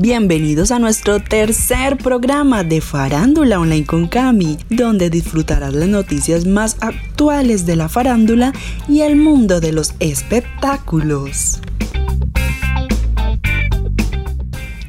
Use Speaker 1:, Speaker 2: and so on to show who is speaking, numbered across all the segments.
Speaker 1: Bienvenidos a nuestro tercer programa de Farándula Online con Cami, donde disfrutarás las noticias más actuales de la farándula y el mundo de los espectáculos.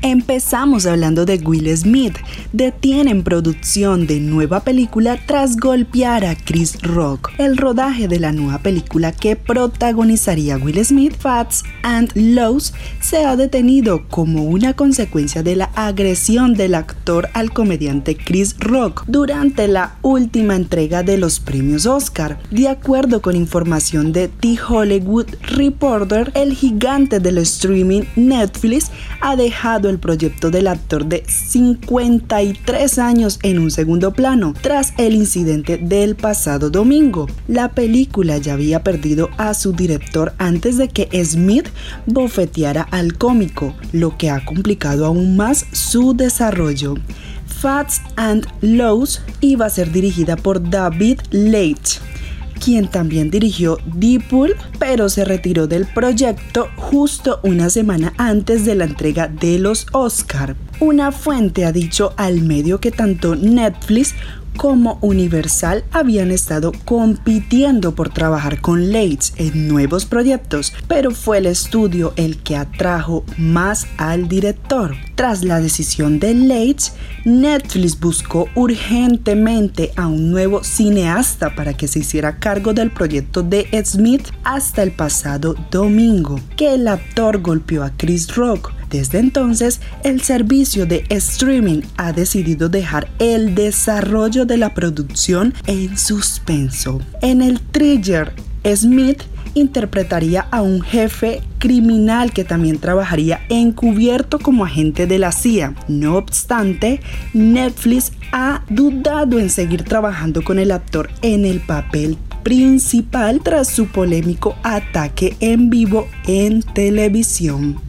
Speaker 1: Empezamos hablando de Will Smith. Detienen producción de nueva película tras golpear a Chris Rock. El rodaje de la nueva película que protagonizaría Will Smith, Fats and Lows, se ha detenido como una consecuencia de la agresión del actor al comediante Chris Rock durante la última entrega de los premios Oscar. De acuerdo con información de The Hollywood Reporter, el gigante del streaming Netflix ha dejado el proyecto del actor de 53 años en un segundo plano tras el incidente del pasado domingo. La película ya había perdido a su director antes de que Smith bofeteara al cómico, lo que ha complicado aún más su desarrollo. Fats and Lows iba a ser dirigida por David Leitch quien también dirigió Deadpool, pero se retiró del proyecto justo una semana antes de la entrega de los Oscar. Una fuente ha dicho al medio que tanto Netflix como Universal habían estado compitiendo por trabajar con Leitz en nuevos proyectos, pero fue el estudio el que atrajo más al director. Tras la decisión de Leitz, Netflix buscó urgentemente a un nuevo cineasta para que se hiciera cargo del proyecto de Smith hasta el pasado domingo, que el actor golpeó a Chris Rock desde entonces, el servicio de streaming ha decidido dejar el desarrollo de la producción en suspenso. En el thriller, Smith interpretaría a un jefe criminal que también trabajaría encubierto como agente de la CIA. No obstante, Netflix ha dudado en seguir trabajando con el actor en el papel principal tras su polémico ataque en vivo en televisión.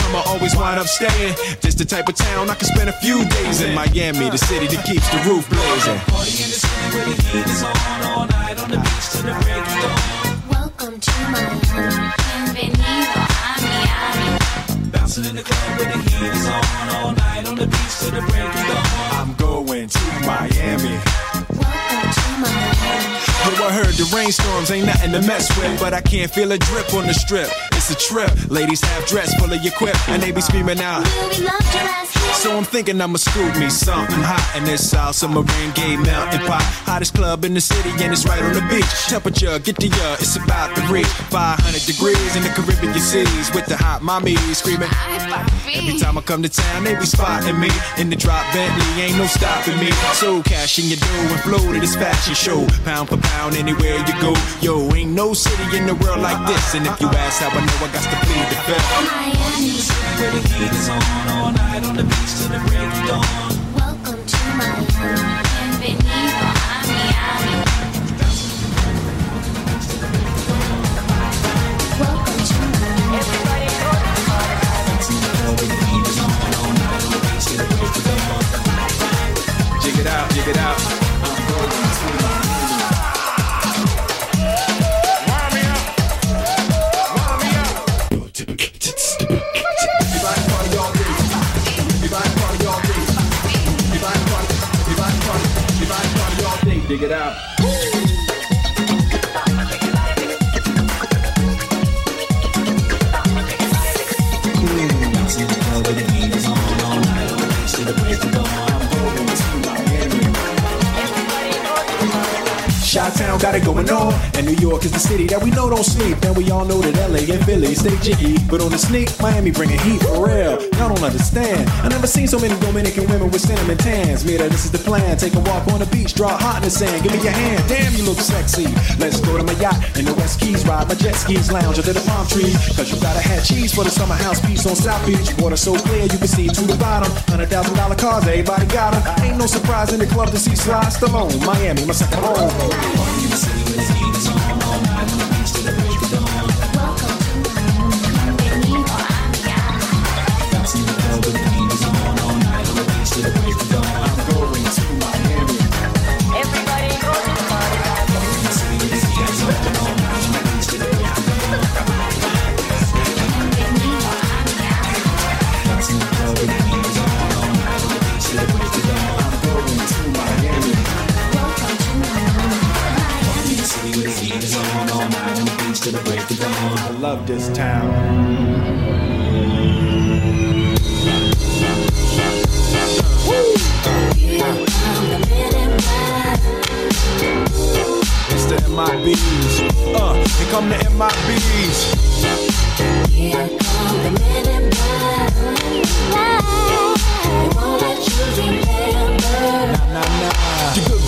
Speaker 1: come, I always wind up staying. Just the type of town I can spend a few days in. Miami, the city that keeps the roof blazing. Party in the city where the heat is on all night on the beach till the break of dawn. Welcome to Miami. Bienvenido a Miami. Bouncing in the club where the heat is on all night on the beach till the break of dawn. I'm going to Miami. Heard the rainstorms ain't nothing to mess with, but I can't feel a drip on the strip. It's a trip. Ladies have dress full of your quip, and they be screaming out. So I'm thinking I'ma scoop me something hot in this South Submarine Gay Mountain Pot. Hottest club in the city, and it's right on the beach. Temperature, get to ya, it's about to reach 500 degrees in the Caribbean seas with the hot mommy screaming. Every time I come to town, they be spotting me in the drop Bentley, ain't no stopping me. So cash in your dough and flow to this fashion show, pound for pound down anywhere you go. Yo, ain't no city in the world like this. And if you ask how I know, I got to plead the fifth. Miami, where the heat is on all night on the beach till the break of dawn. Welcome to Miami. Bienvenido a Miami. Welcome to Miami. Everybody go to the party. Jig it out, jig it out.
Speaker 2: going dig it out. On. And New York is the city that we know don't sleep. And we all know that LA and Philly stay jiggy. But on the sneak, Miami bringing heat for real. Y'all don't understand. I never seen so many Dominican women with cinnamon tans. Mira, this is the plan. Take a walk on the beach, draw hot in the sand. Give me your hand. Damn, you look sexy. Let's go to my yacht in the West Keys. Ride my jet skis, lounge under the palm trees. Cause you gotta have cheese for the summer house piece on South Beach. Water so clear you can see to the bottom. Hundred thousand dollar cars, everybody got them. Ain't no surprise in the club to see Sly Stallone. Miami, my second home. I love this town. It's the MIBs. Uh, here come the MIBs. Here come the men in black. Won't let you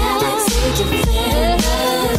Speaker 2: Galaxy defender.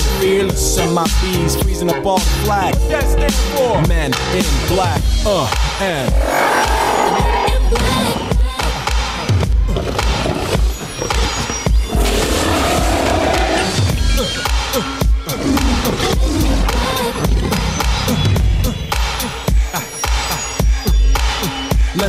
Speaker 2: fearless. Send my bees freezing up all the flag. That stand for men in black. Uh, and.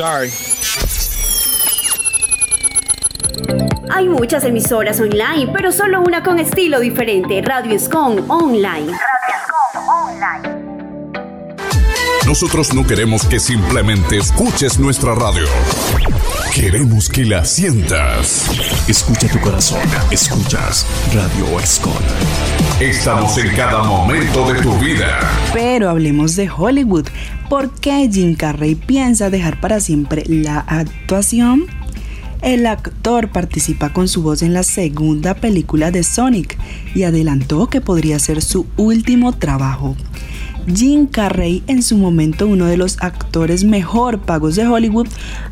Speaker 2: Sorry.
Speaker 3: Hay muchas emisoras online, pero solo una con estilo diferente. Radio Escon Online.
Speaker 4: Nosotros no queremos que simplemente escuches nuestra radio. Queremos que la sientas.
Speaker 5: Escucha tu corazón. Escuchas Radio Escon.
Speaker 4: Estamos en cada momento de tu vida.
Speaker 1: Pero hablemos de Hollywood. ¿Por qué Jim Carrey piensa dejar para siempre la actuación? El actor participa con su voz en la segunda película de Sonic y adelantó que podría ser su último trabajo. Jim Carrey, en su momento uno de los actores mejor pagos de Hollywood,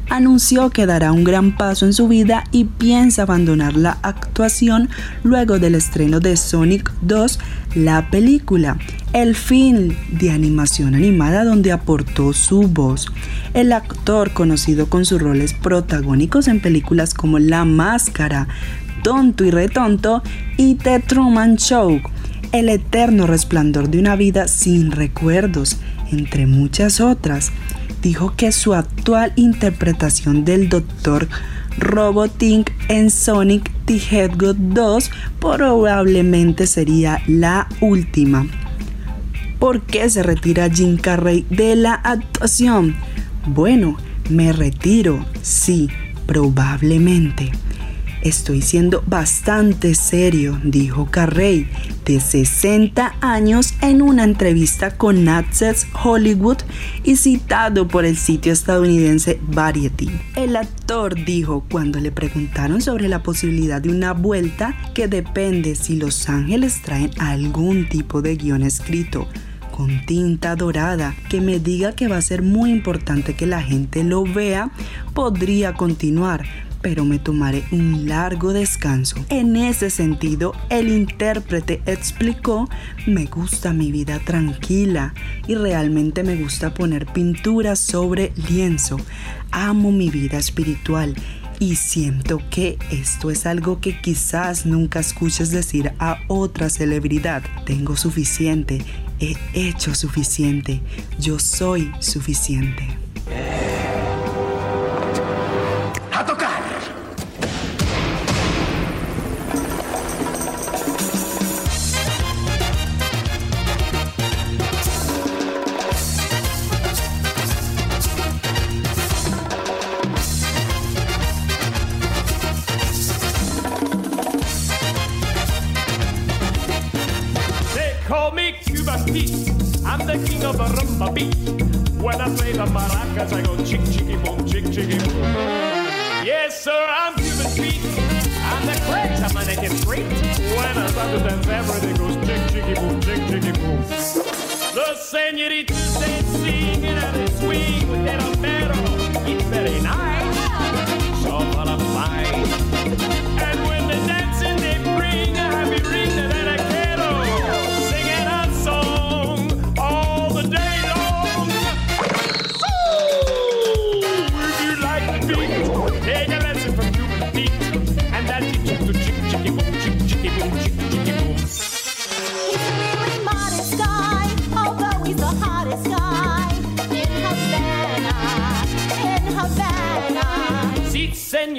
Speaker 1: anunció que dará un gran paso en su vida y piensa abandonar la actuación luego del estreno de Sonic 2, la película, el film de animación animada donde aportó su voz. El actor, conocido con sus roles protagónicos en películas como La Máscara, Tonto y Retonto y The Truman Show, el eterno resplandor de una vida sin recuerdos, entre muchas otras, dijo que su actual interpretación del Dr. Robotink en Sonic the Hedgehog 2 probablemente sería la última. ¿Por qué se retira Jim Carrey de la actuación? Bueno, me retiro, sí, probablemente. Estoy siendo bastante serio, dijo Carrey, de 60 años, en una entrevista con Access Hollywood y citado por el sitio estadounidense Variety. El actor dijo cuando le preguntaron sobre la posibilidad de una vuelta que depende si Los Ángeles traen algún tipo de guion escrito con tinta dorada que me diga que va a ser muy importante que la gente lo vea, podría continuar pero me tomaré un largo descanso. En ese sentido, el intérprete explicó, me gusta mi vida tranquila y realmente me gusta poner pinturas sobre lienzo. Amo mi vida espiritual y siento que esto es algo que quizás nunca escuches decir a otra celebridad. Tengo suficiente, he hecho suficiente, yo soy suficiente.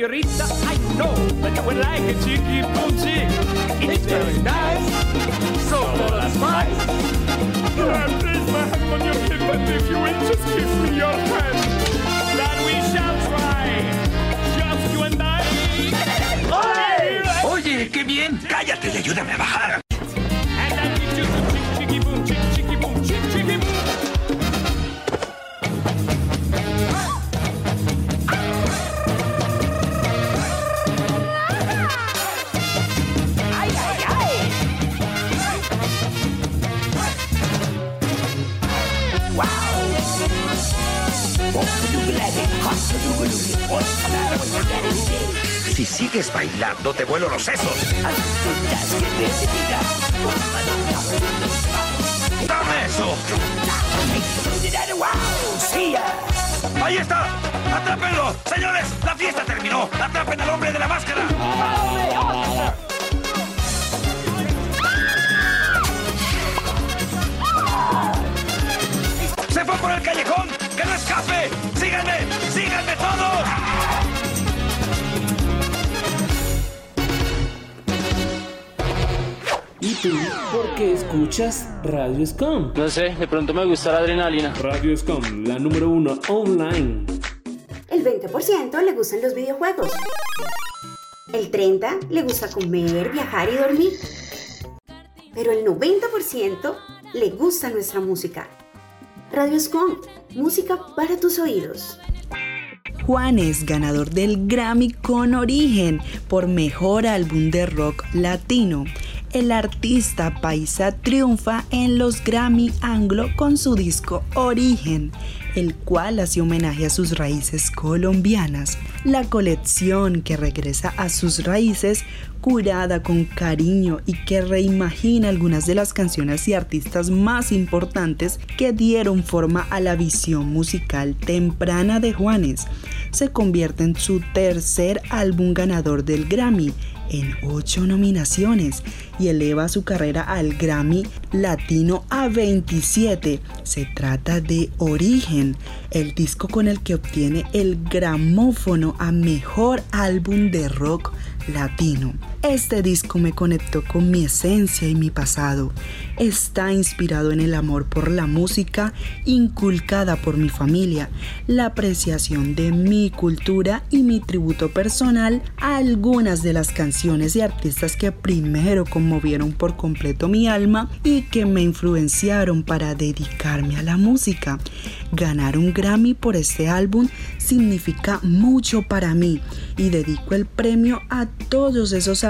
Speaker 6: Senorita, I know that you would like a chicky boom chick. It's very nice, so full of spice. I place my hand on your hip, and if you will just give me your hand, then we shall try, just you and I.
Speaker 7: Oye, qué bien. Cállate y ayúdame a bajar. Si sigues bailando, te vuelo los sesos. ¡Dame eso! ¡Ahí está! ¡Atrápenlo! ¡Señores! ¡La fiesta terminó! ¡Atrapen al hombre de la máscara! ¡Se fue por el callejón! ¡Que no escape! ¡Síganme!
Speaker 8: Tú? ¿Por qué escuchas Radio Scum?
Speaker 9: No sé, de pronto me gusta la adrenalina.
Speaker 8: Radio Scum, la número uno online.
Speaker 3: El 20% le gustan los videojuegos. El 30% le gusta comer, viajar y dormir. Pero el 90% le gusta nuestra música. Radio Scum, música para tus oídos.
Speaker 1: Juanes, ganador del Grammy con Origen por Mejor Álbum de Rock Latino. El artista paisa triunfa en los Grammy Anglo con su disco Origen, el cual hace homenaje a sus raíces colombianas. La colección que regresa a sus raíces, curada con cariño y que reimagina algunas de las canciones y artistas más importantes que dieron forma a la visión musical temprana de Juanes, se convierte en su tercer álbum ganador del Grammy en ocho nominaciones y eleva su carrera al Grammy Latino a 27. Se trata de Origen, el disco con el que obtiene el gramófono a mejor álbum de rock latino. Este disco me conectó con mi esencia y mi pasado. Está inspirado en el amor por la música inculcada por mi familia, la apreciación de mi cultura y mi tributo personal a algunas de las canciones y artistas que primero conmovieron por completo mi alma y que me influenciaron para dedicarme a la música. Ganar un Grammy por este álbum significa mucho para mí y dedico el premio a todos esos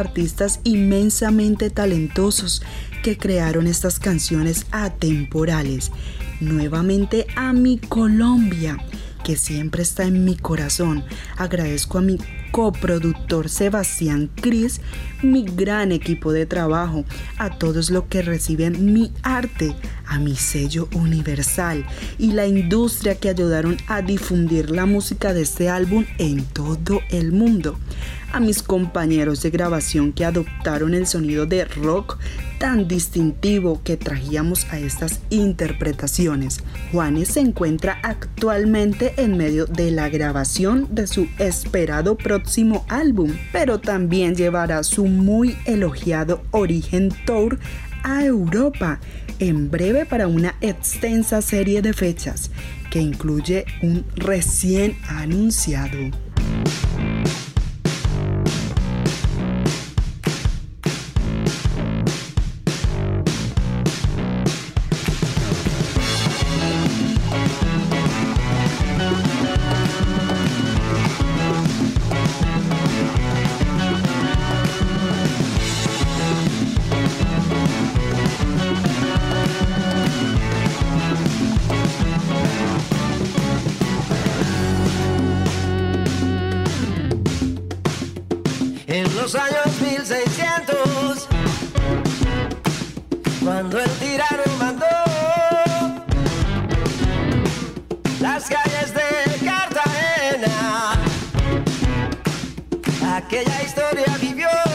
Speaker 1: inmensamente talentosos que crearon estas canciones atemporales. Nuevamente a mi Colombia, que siempre está en mi corazón. Agradezco a mi coproductor Sebastián Cris, mi gran equipo de trabajo, a todos los que reciben mi arte, a mi sello universal y la industria que ayudaron a difundir la música de este álbum en todo el mundo, a mis compañeros de grabación que adoptaron el sonido de rock tan distintivo que traíamos a estas interpretaciones. Juanes se encuentra actualmente en medio de la grabación de su esperado próximo álbum, pero también llevará su muy elogiado Origen Tour a Europa en breve para una extensa serie de fechas que incluye un recién anunciado.
Speaker 10: Aquella historia vivió.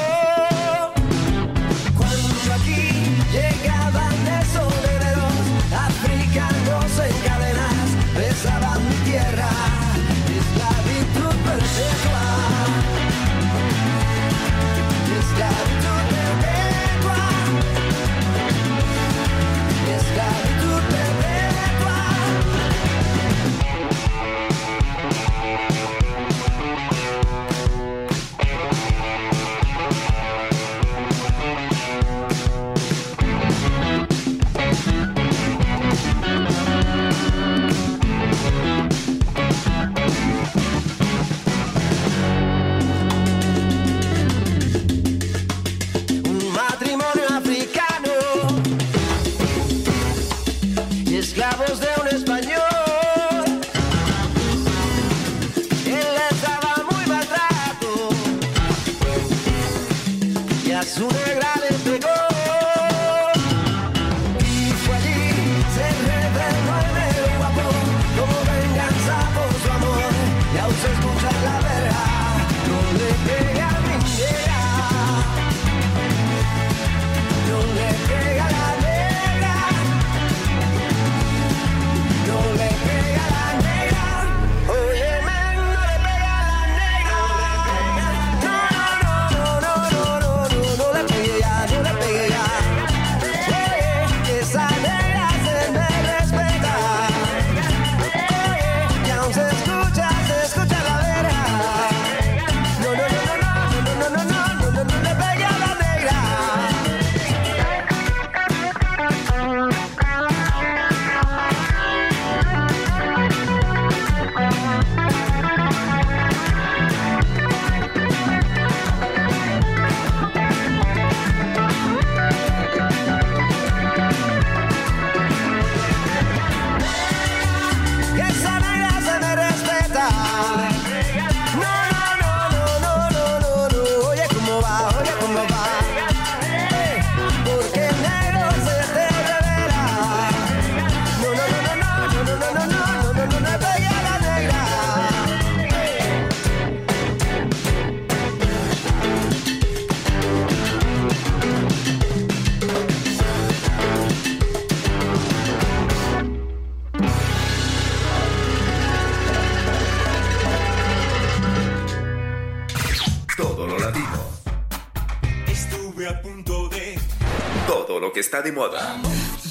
Speaker 11: Moda.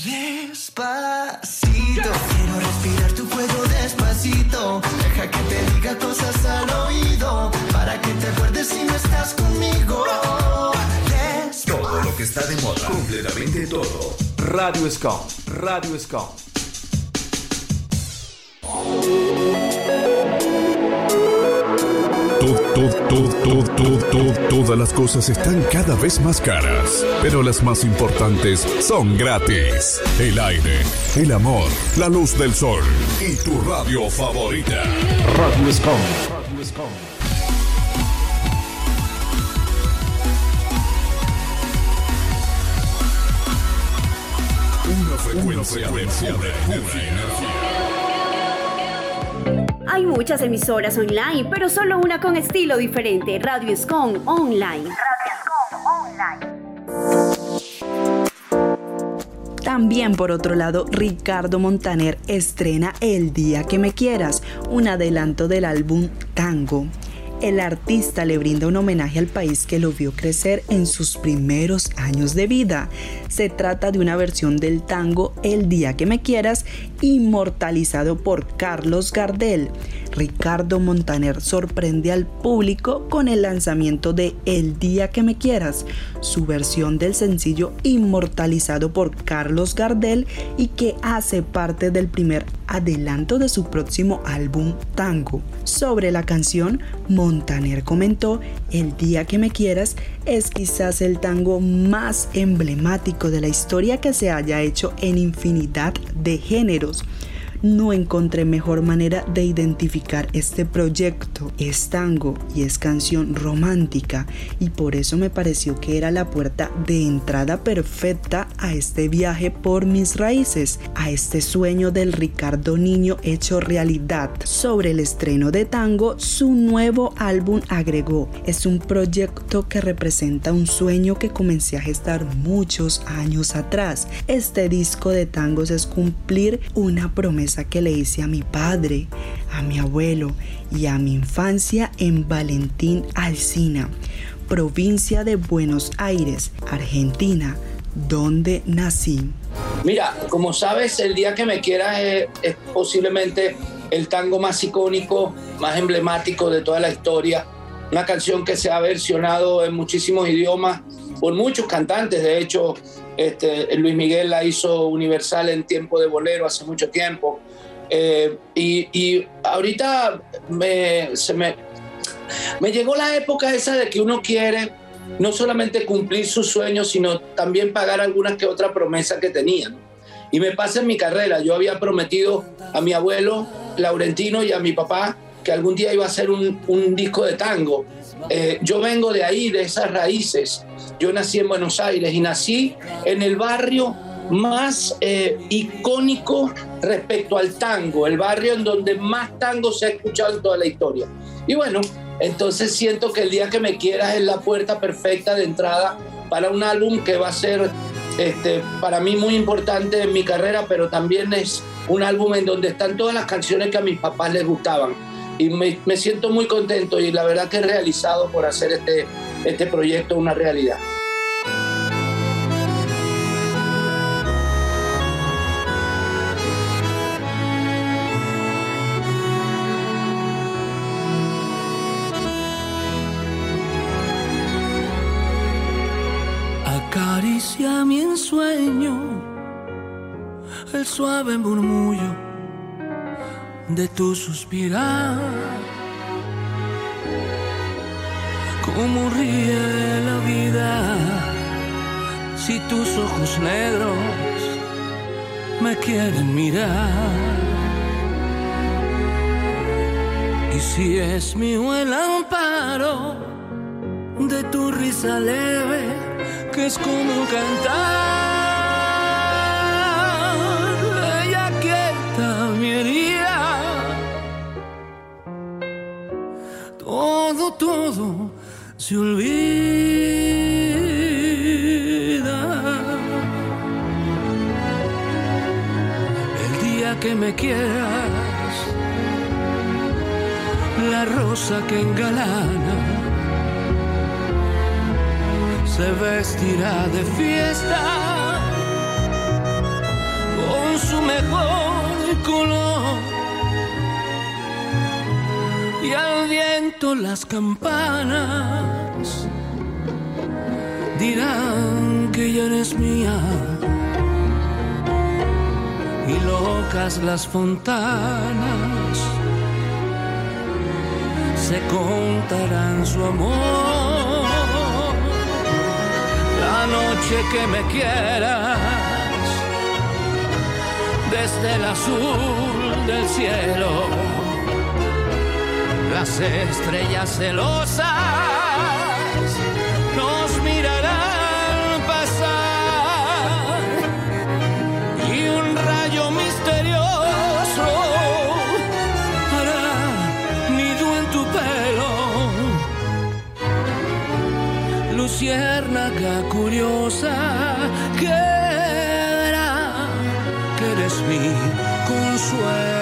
Speaker 12: Despacito, quiero respirar tu fuego despacito. Deja que te diga cosas al oído, para que te acuerdes si no estás conmigo.
Speaker 11: Todo lo que está de moda. Completamente todo.
Speaker 5: Radio Scom. Radio Scom.
Speaker 4: Tu- tu- tu- Todas las cosas están cada vez más caras, pero las más importantes son gratis. El aire, el amor, la luz del sol y tu radio favorita.
Speaker 5: Radio Scom. Radio Scom.
Speaker 4: Una frecuencia, de pura energía.
Speaker 3: Hay muchas emisoras online, pero solo una con estilo diferente. Radio Scon Online.
Speaker 1: También por otro lado, Ricardo Montaner estrena El Día que Me Quieras, un adelanto del álbum Tango. El artista le brinda un homenaje al país que lo vio crecer en sus primeros años de vida. Se trata de una versión del tango El Día que Me Quieras, inmortalizado por Carlos Gardel. Ricardo Montaner sorprende al público con el lanzamiento de El Día que Me Quieras, su versión del sencillo inmortalizado por Carlos Gardel y que hace parte del primer adelanto de su próximo álbum Tango. Sobre la canción, Montaner comentó, El Día que Me Quieras es quizás el tango más emblemático de la historia que se haya hecho en infinidad de géneros no encontré mejor manera de identificar este proyecto. Es tango y es canción romántica y por eso me pareció que era la puerta de entrada perfecta a este viaje por mis raíces, a este sueño del Ricardo Niño hecho realidad. Sobre el estreno de tango, su nuevo álbum agregó, es un proyecto que representa un sueño que comencé a gestar muchos años atrás. Este disco de tangos es cumplir una promesa que le hice a mi padre, a mi abuelo y a mi infancia en Valentín Alsina, provincia de Buenos Aires, Argentina, donde nací.
Speaker 13: Mira, como sabes, el día que me quieras es, es posiblemente el tango más icónico, más emblemático de toda la historia. Una canción que se ha versionado en muchísimos idiomas por muchos cantantes. De hecho, este, Luis Miguel la hizo universal en tiempo de bolero hace mucho tiempo. Eh, y, ahorita me, se me, me llegó la época esa de que uno quiere no solamente cumplir sus sueños, sino también pagar algunas que otra promesa que tenía. ¿no? Y me pasa en mi carrera. Yo había prometido a mi abuelo Laurentino y a mi papá que algún día iba a hacer un, un disco de tango. Eh, yo vengo de ahí, de esas raíces. Yo nací en Buenos Aires y nací en el barrio más eh, icónico respecto al tango, el barrio en donde más tango se ha escuchado en toda la historia. Y bueno, entonces siento que el día que me quieras es la puerta perfecta de entrada para un álbum que va a ser este, para mí muy importante en mi carrera, pero también es un álbum en donde están todas las canciones que a mis papás les gustaban. Y me, siento muy contento y la verdad que he realizado por hacer este, este proyecto una realidad.
Speaker 12: El suave murmullo de tu suspirar. Cómo ríe la vida si tus ojos negros me quieren mirar. Y si es mío el amparo de tu risa leve, que es como cantar. Se olvida. El día que me quieras, la rosa que engalana se vestirá de fiesta con su mejor color. Y al las campanas dirán que ya eres mía. Y locas las fontanas se contarán su amor. La noche que me quieras, desde el azul del cielo, las estrellas celosas nos mirarán pasar y un rayo misterioso hará nido en tu pelo. Luciérnaga curiosa que verá que eres mi consuelo.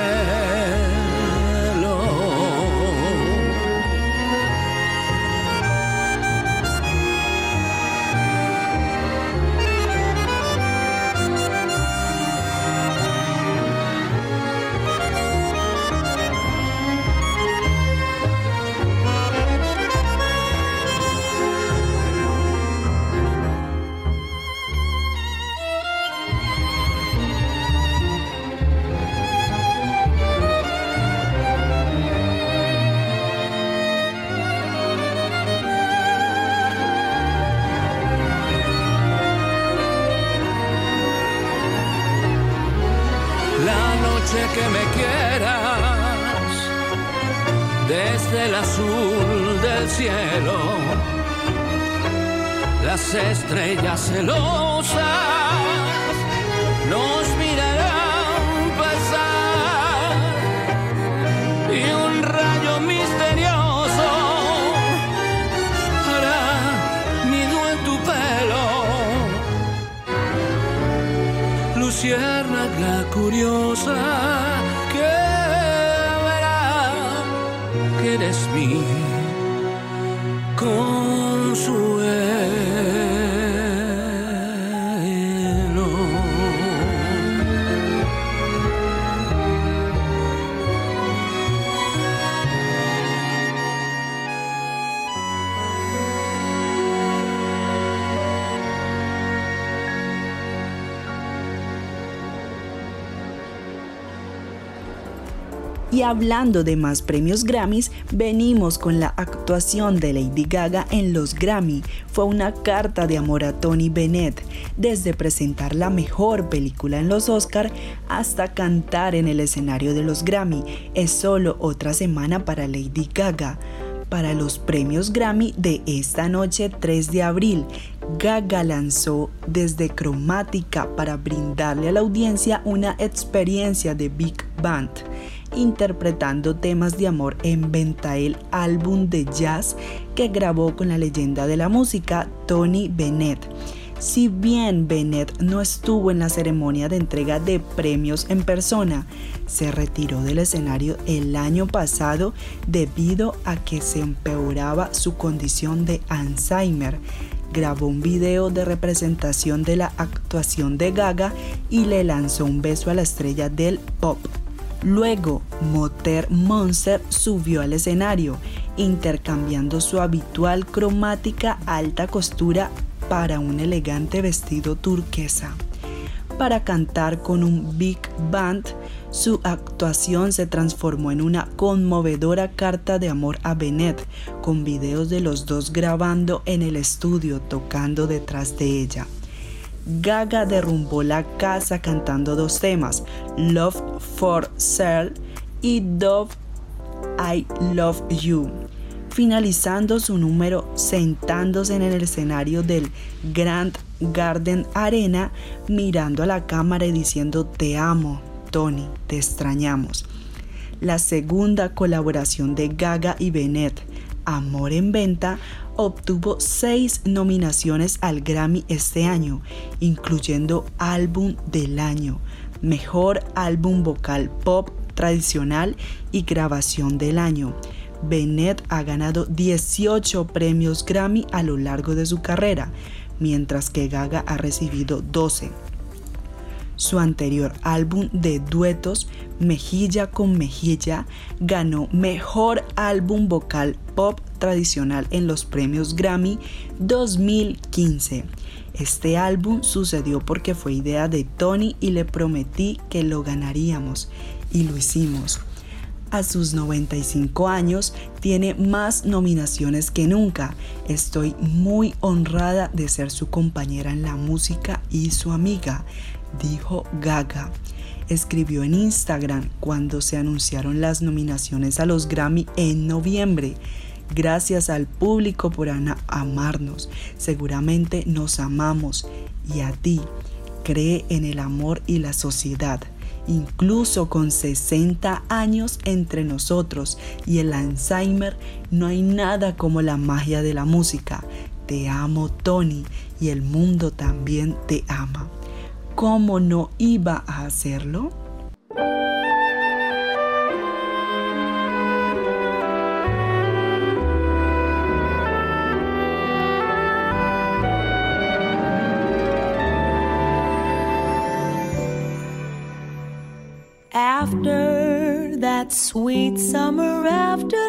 Speaker 12: Estrellas celosas nos mirarán pasar y un rayo misterioso hará nido en tu pelo luciérnaga curiosa que verá que eres mi consuelo.
Speaker 1: Y hablando de más premios Grammys, venimos con la actuación de Lady Gaga en los Grammy. Fue una carta de amor a Tony Bennett, desde presentar la mejor película en los Oscar hasta cantar en el escenario de los Grammy. Es solo otra semana para Lady Gaga. Para los premios Grammy de esta noche 3 de abril, Gaga lanzó desde Cromática para brindarle a la audiencia una experiencia de Big Band interpretando temas de amor en Ventael, álbum de jazz que grabó con la leyenda de la música Tony Bennett. Si bien Bennett no estuvo en la ceremonia de entrega de premios en persona, se retiró del escenario el año pasado debido a que se empeoraba su condición de Alzheimer. Grabó un video de representación de la actuación de Gaga y le lanzó un beso a la estrella del pop. Luego, Moter Monster subió al escenario, intercambiando su habitual cromática alta costura para un elegante vestido turquesa. Para cantar con un big band, su actuación se transformó en una conmovedora carta de amor a Bennett, con videos de los dos grabando en el estudio tocando detrás de ella. Gaga derrumbó la casa cantando dos temas, Love for Sale y Dove I Love You, finalizando su número sentándose en el escenario del Grand Garden Arena mirando a la cámara y diciendo te amo, Tony, te extrañamos. La segunda colaboración de Gaga y Bennett, Amor en Venta, obtuvo seis nominaciones al Grammy este año, incluyendo Álbum del Año, Mejor Álbum Vocal Pop Tradicional y Grabación del Año. Bennett ha ganado 18 premios Grammy a lo largo de su carrera, mientras que Gaga ha recibido 12. Su anterior álbum de duetos, Mejilla con Mejilla, ganó Mejor Álbum Vocal Pop Tradicional en los premios Grammy 2015. Este álbum sucedió porque fue idea de Tony y le prometí que lo ganaríamos y lo hicimos. A sus 95 años tiene más nominaciones que nunca. Estoy muy honrada de ser su compañera en la música y su amiga dijo Gaga. Escribió en Instagram cuando se anunciaron las nominaciones a los Grammy en noviembre. Gracias al público por amarnos. Seguramente nos amamos. Y a ti, cree en el amor y la sociedad. Incluso con 60 años entre nosotros y el Alzheimer, no hay nada como la magia de la música. Te amo, Tony, y el mundo también te ama. ¿Cómo no iba a hacerlo?
Speaker 14: After that sweet summer afternoon,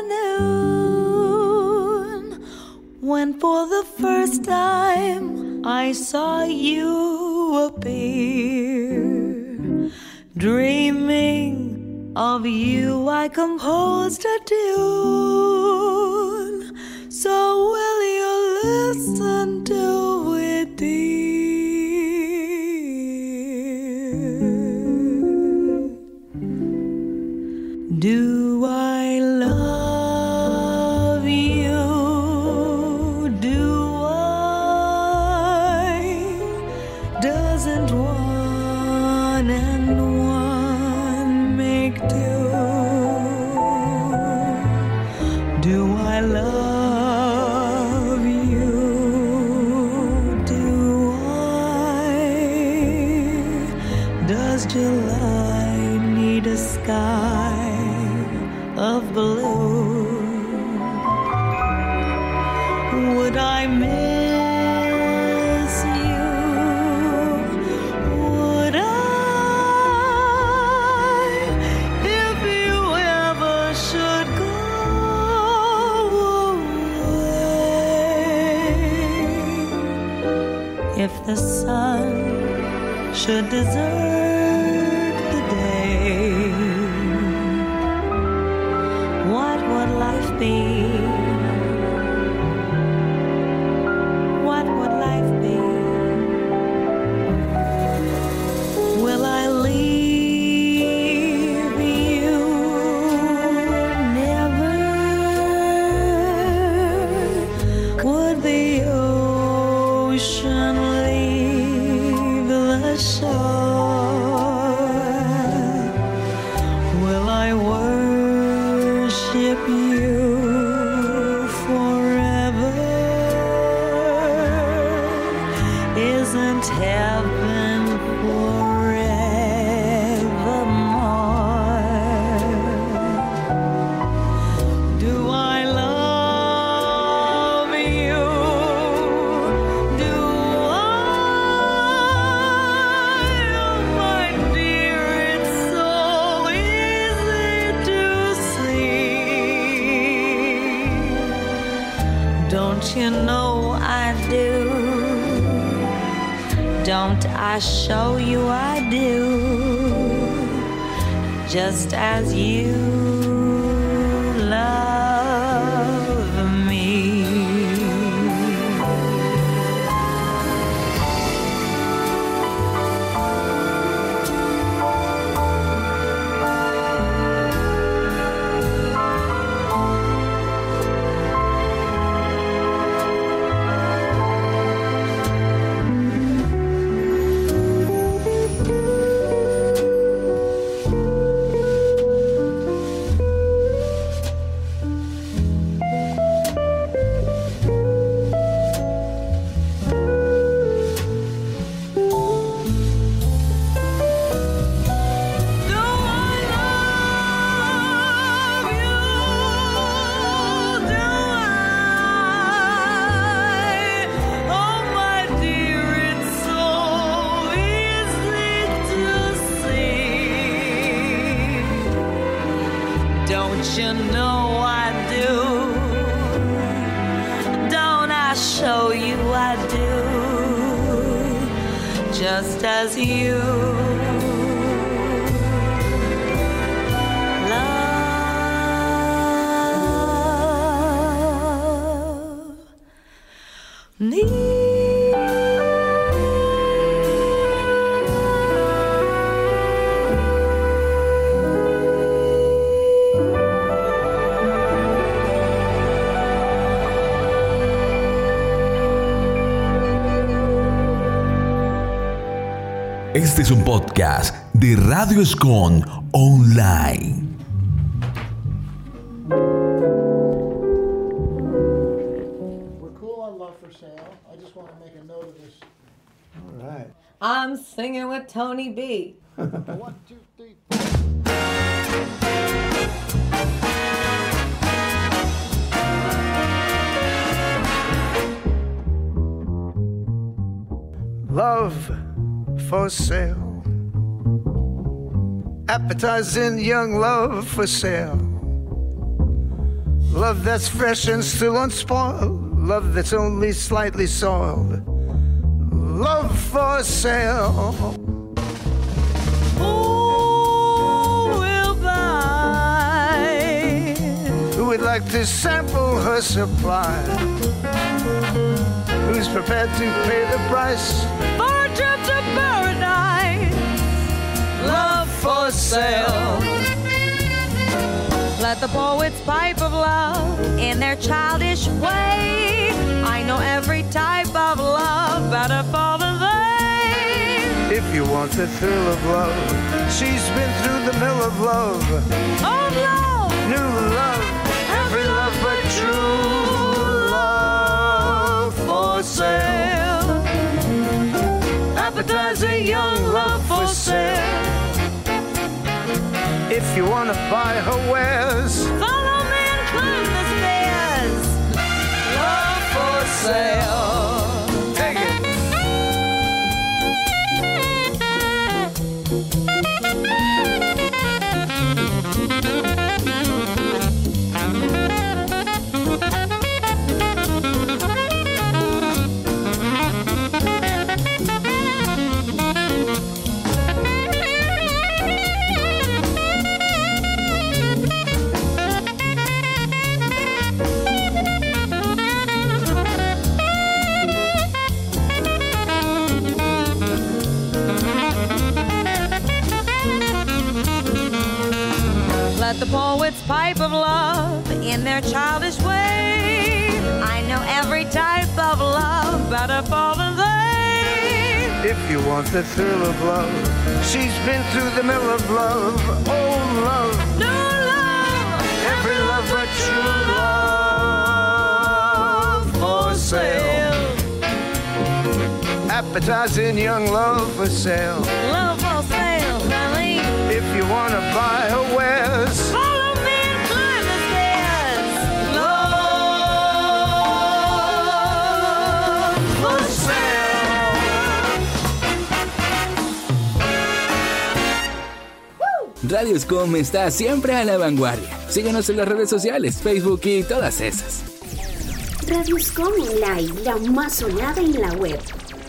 Speaker 14: when for the first time I saw you appear. Dreaming of you, I composed a tune. So will you listen to you know I do? Don't I show you I do? Just as you
Speaker 15: Show you I do? Just as you
Speaker 5: Este es un podcast de Radio Escon Online.
Speaker 16: We're cool on Love for Sale. I just want to make a note of this.
Speaker 17: All right.
Speaker 14: I'm singing with Tony B.
Speaker 16: One, two,
Speaker 17: for sale. Appetizing young love for sale. Love that's fresh and still unspoiled. Love that's only slightly soiled. Love for sale.
Speaker 15: Who will buy?
Speaker 17: Who would like to sample her supply? Who's prepared to pay the price?
Speaker 15: For trip to paradise.
Speaker 17: Love for sale.
Speaker 14: Let the poets pipe of love in their childish way. I know every type of love better far than they.
Speaker 17: If you want the thrill of love, she's been through the mill of love.
Speaker 15: Oh, love.
Speaker 17: New love, every love but true love for sale. Appetizing young love for sale. If you wanna buy her wares,
Speaker 15: Follow me and climb the stairs.
Speaker 17: love for sale.
Speaker 14: Pipe of love in their childish way. I know every type of love better far than they.
Speaker 17: If you want the thrill of love, she's been through the mill of love. Oh, love,
Speaker 15: New love.
Speaker 17: every love but true love for sale. Appetizing young love for sale.
Speaker 14: Love for sale, honey.
Speaker 17: If you wanna buy her wares,
Speaker 18: Radio Scom está siempre a la vanguardia. Síguenos en las redes sociales, Facebook y todas esas.
Speaker 3: Radioscom Online, la más sonada en la web.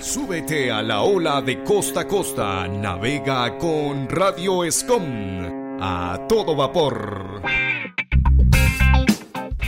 Speaker 2: Súbete a la ola de costa a costa. Navega con Radio Escom. A todo vapor.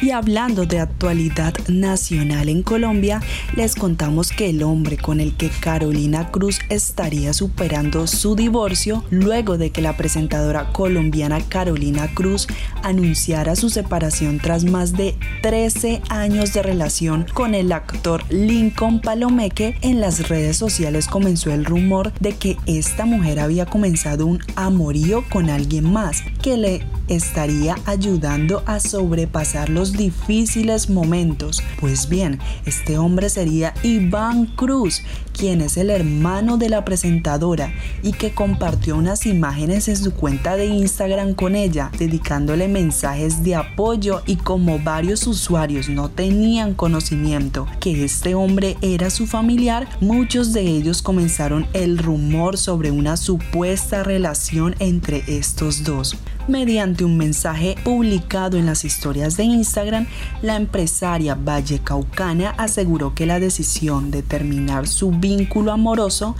Speaker 1: Y hablando de actualidad nacional en Colombia, les contamos que el hombre con el que Carolina Cruz estaría superando su divorcio luego de que la presentadora colombiana Carolina Cruz anunciara su separación tras más de 13 años de relación con el actor Lincoln Palomeque, en las redes sociales comenzó el rumor de que esta mujer había comenzado un amorío con alguien más que le estaría ayudando a sobrepasar los difíciles momentos. Pues bien, este hombre sería Iván Cruz, quien es el hermano de la presentadora y que compartió unas imágenes en su cuenta de Instagram con ella, dedicándole mensajes de apoyo y como varios usuarios no tenían conocimiento que este hombre era su familiar, muchos de ellos comenzaron el rumor sobre una supuesta relación entre estos dos. Mediante un mensaje publicado en las historias de Instagram, la empresaria vallecaucana aseguró que la decisión de terminar su vínculo amoroso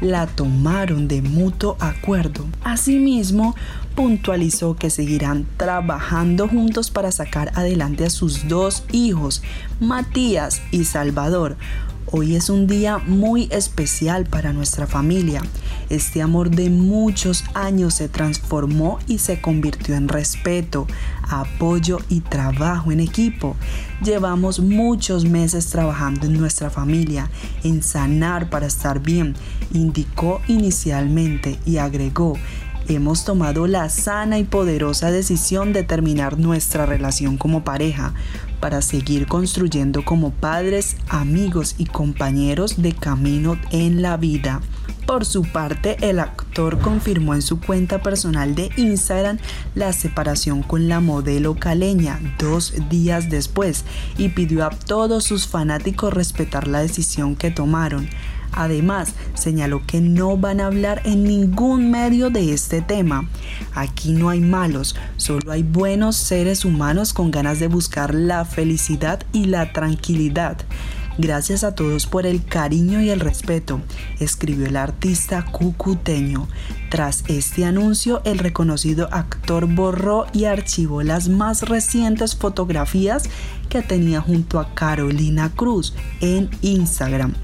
Speaker 1: la tomaron de mutuo acuerdo. Asimismo, puntualizó que seguirán trabajando juntos para sacar adelante a sus dos hijos, Matías y Salvador. Hoy es un día muy especial para nuestra familia. Este amor de muchos años se transformó y se convirtió en respeto, apoyo y trabajo en equipo. Llevamos muchos meses trabajando en nuestra familia, en sanar para estar bien, indicó inicialmente y agregó hemos tomado la sana y poderosa decisión de terminar nuestra relación como pareja para seguir construyendo como padres, amigos y compañeros de camino en la vida. Por su parte, el actor confirmó en su cuenta personal de Instagram la separación con la modelo caleña dos días después y pidió a todos sus fanáticos respetar la decisión que tomaron. Además, señaló que no van a hablar en ningún medio de este tema. Aquí no hay malos, solo hay buenos seres humanos con ganas de buscar la felicidad y la tranquilidad. Gracias a todos por el cariño y el respeto, escribió el artista cucuteño. Tras este anuncio, el reconocido actor borró y archivó las más recientes fotografías que tenía junto a Carolina Cruz en Instagram.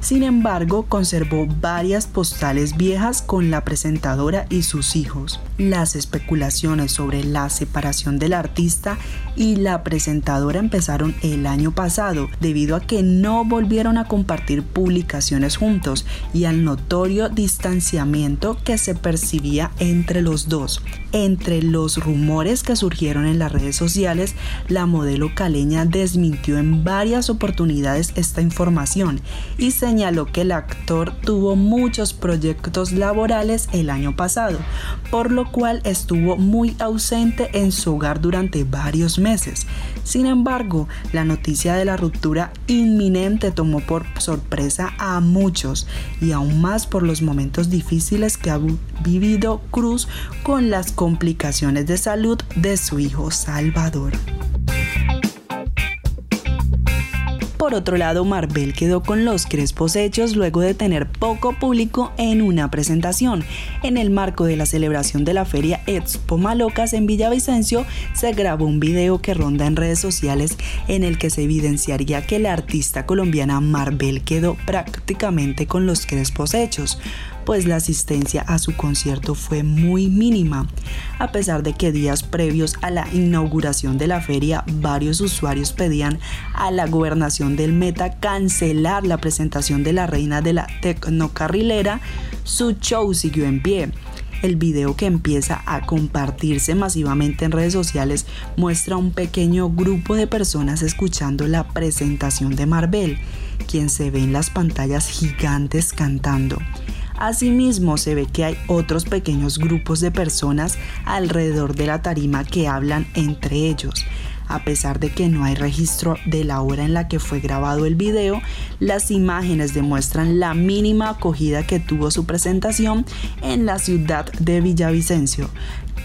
Speaker 1: Sin embargo, conservó varias postales viejas con la presentadora y sus hijos. Las especulaciones sobre la separación del artista y la presentadora empezaron el año pasado debido a que no volvieron a compartir publicaciones juntos y al notorio distanciamiento que se percibía entre los dos. Entre los rumores que surgieron en las redes sociales, la modelo caleña desmintió en varias oportunidades esta información y señaló que el actor tuvo muchos proyectos laborales el año pasado, por lo cual estuvo muy ausente en su hogar durante varios meses. Sin embargo, la noticia de la ruptura inminente tomó por sorpresa a muchos y aún más por los momentos difíciles que ha vivido Cruz con las complicaciones de salud de su hijo Salvador. Por otro lado, Marvel quedó con los crespos hechos luego de tener poco público en una presentación. En el marco de la celebración de la feria Expo Malocas en Villavicencio, se grabó un video que ronda en redes sociales en el que se evidenciaría que la artista colombiana Marvel quedó prácticamente con los crespos hechos pues la asistencia a su concierto fue muy mínima, a pesar de que días previos a la inauguración de la feria varios usuarios pedían a la gobernación del Meta cancelar la presentación de la reina de la tecnocarrilera, su show siguió en pie. El video que empieza a compartirse masivamente en redes sociales muestra un pequeño grupo de personas escuchando la presentación de Marvel, quien se ve en las pantallas gigantes cantando. Asimismo, se ve que hay otros pequeños grupos de personas alrededor de la tarima que hablan entre ellos. A pesar de que no hay registro de la hora en la que fue grabado el video, las imágenes demuestran la mínima acogida que tuvo su presentación en la ciudad de Villavicencio.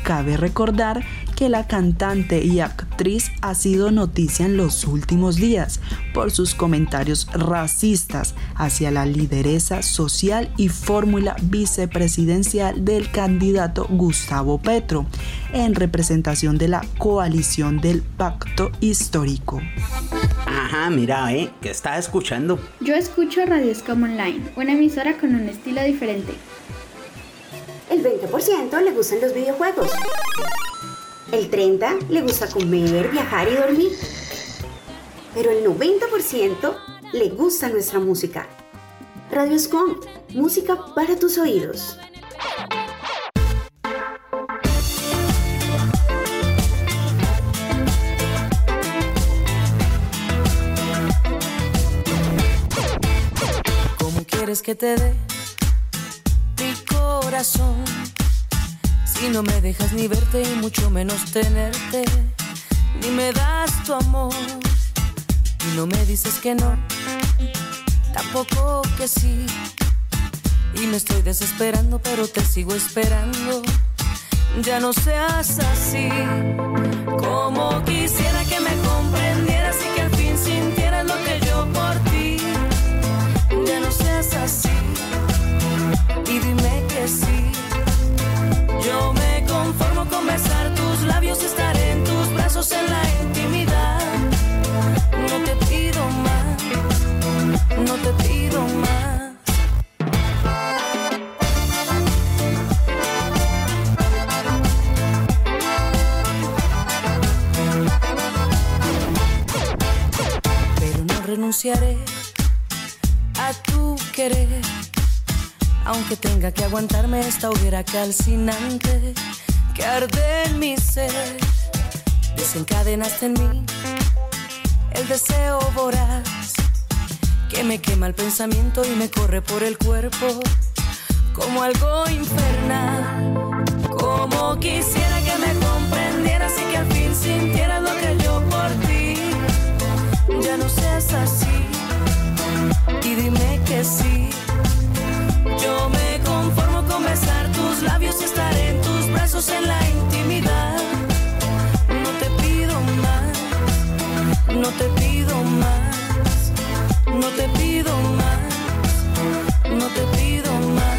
Speaker 1: Cabe recordar que la cantante y actriz ha sido noticia en los últimos días por sus comentarios racistas hacia la lideresa social y fórmula vicepresidencial del candidato Gustavo Petro, en representación de la coalición del Pacto Histórico.
Speaker 19: Ajá, mira, ¿eh? ¿Qué estás escuchando?
Speaker 20: Yo escucho Radio Scam Online, una emisora con un estilo diferente.
Speaker 3: El 20% le gustan los videojuegos. El 30% le gusta comer, viajar y dormir. Pero el 90% le gusta nuestra música. Radio Scom, música para tus oídos.
Speaker 15: ¿Cómo quieres que te dé mi corazón? Si no me dejas ni verte y mucho menos tenerte, ni me das tu amor y no me dices que no, tampoco que sí. Y me estoy desesperando, pero te sigo esperando. ya no seas así. Como quisiera que me comprendieras y que al fin sintieras lo que yo por ti. Ya no seas así y dime que sí. Renunciaré a tu querer, aunque tenga que aguantarme esta hoguera calcinante que arde en mi ser. Desencadenaste en mí el deseo voraz que me quema el pensamiento y me corre por el cuerpo como algo infernal. Como quisiera que me comprendieras y que al fin sintieras lo que yo por ti. Ya no seas así y dime que sí. Yo me conformo con besar tus labios y estar en tus brazos en la intimidad. No te pido más, no te pido no te pido más, no te pido más.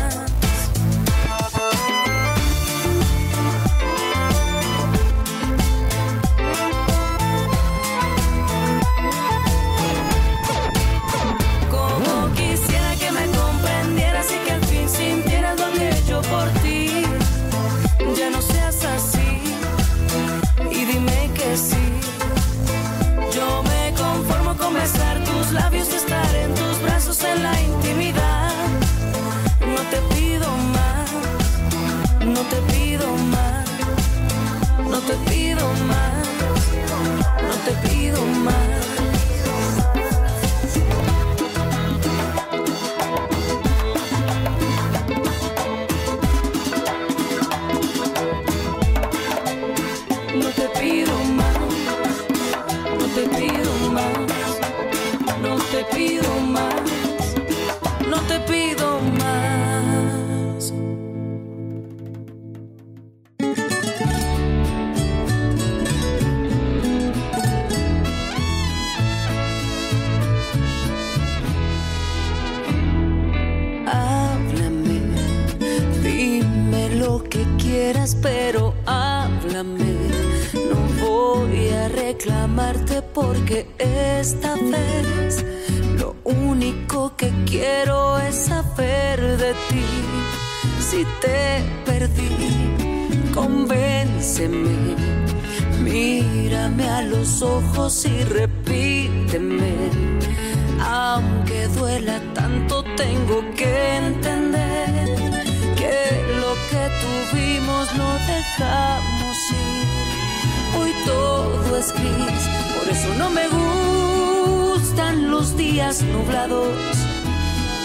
Speaker 15: Por eso no me gustan los días nublados,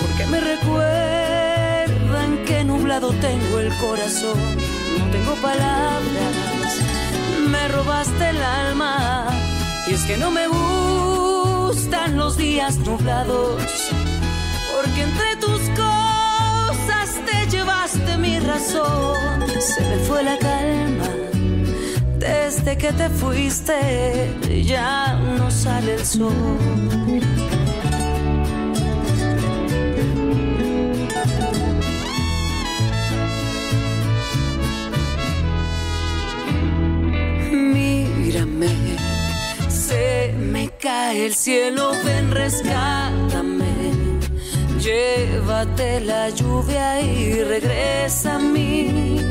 Speaker 15: porque me recuerdan que nublado tengo el corazón. No tengo palabras, me robaste el alma, y es que no me gustan los días nublados, porque entre tus cosas te llevaste mi razón. Se me fue la calma desde que te fuiste, ya no sale el sol. Mírame, se me cae el cielo, ven, rescátame. Llévate la lluvia y regresa a mí.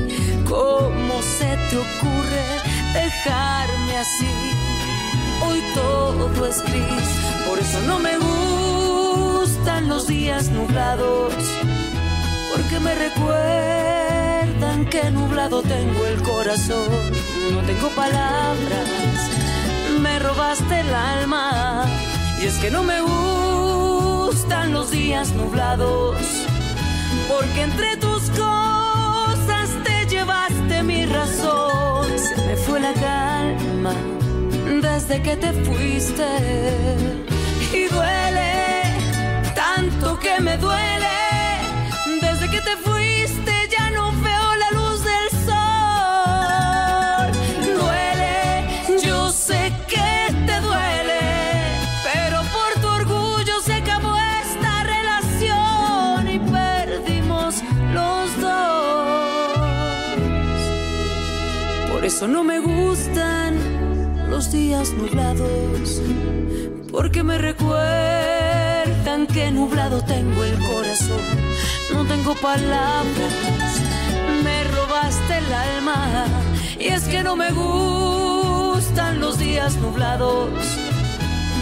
Speaker 15: ¿Cómo se te ocurre dejarme así? Hoy todo es gris, por eso no me gustan los días nublados. Porque me recuerdan que nublado tengo el corazón. No tengo palabras, me robaste el alma. Y es que no me gustan los días nublados. Porque entre tus cosas te llevaste mi razón. Me fue la calma desde que te fuiste. Y duele tanto que me duele. No me gustan los días nublados, porque me recuerdan que nublado tengo el corazón. No tengo palabras, me robaste el alma, y es que no me gustan los días nublados,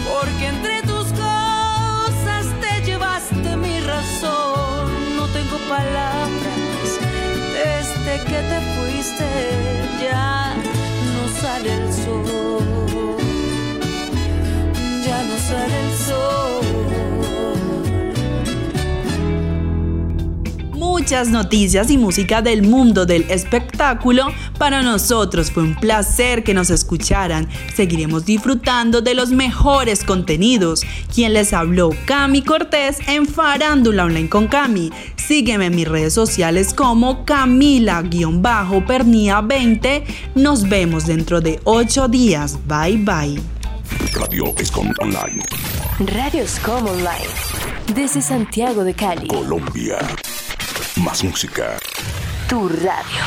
Speaker 15: porque entre tus cosas te llevaste mi razón. No tengo palabras que te fuiste ya no sale el sol, ya no sale el sol.
Speaker 1: Muchas noticias y música del mundo del espectáculo. Para nosotros fue un placer que nos escucharan. Seguiremos disfrutando de los mejores contenidos. Quien les habló, Cami Cortés en Farándula Online con Cami. Sígueme en mis redes sociales como Camila-Pernía20. Nos vemos dentro de 8 días. Bye bye.
Speaker 5: Radio Escom Online.
Speaker 21: Radio Escom Online. Desde Santiago de Cali.
Speaker 5: Colombia. Más música.
Speaker 21: Tu radio.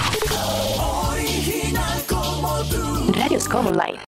Speaker 12: Original como tú.
Speaker 21: Radio Escom Online.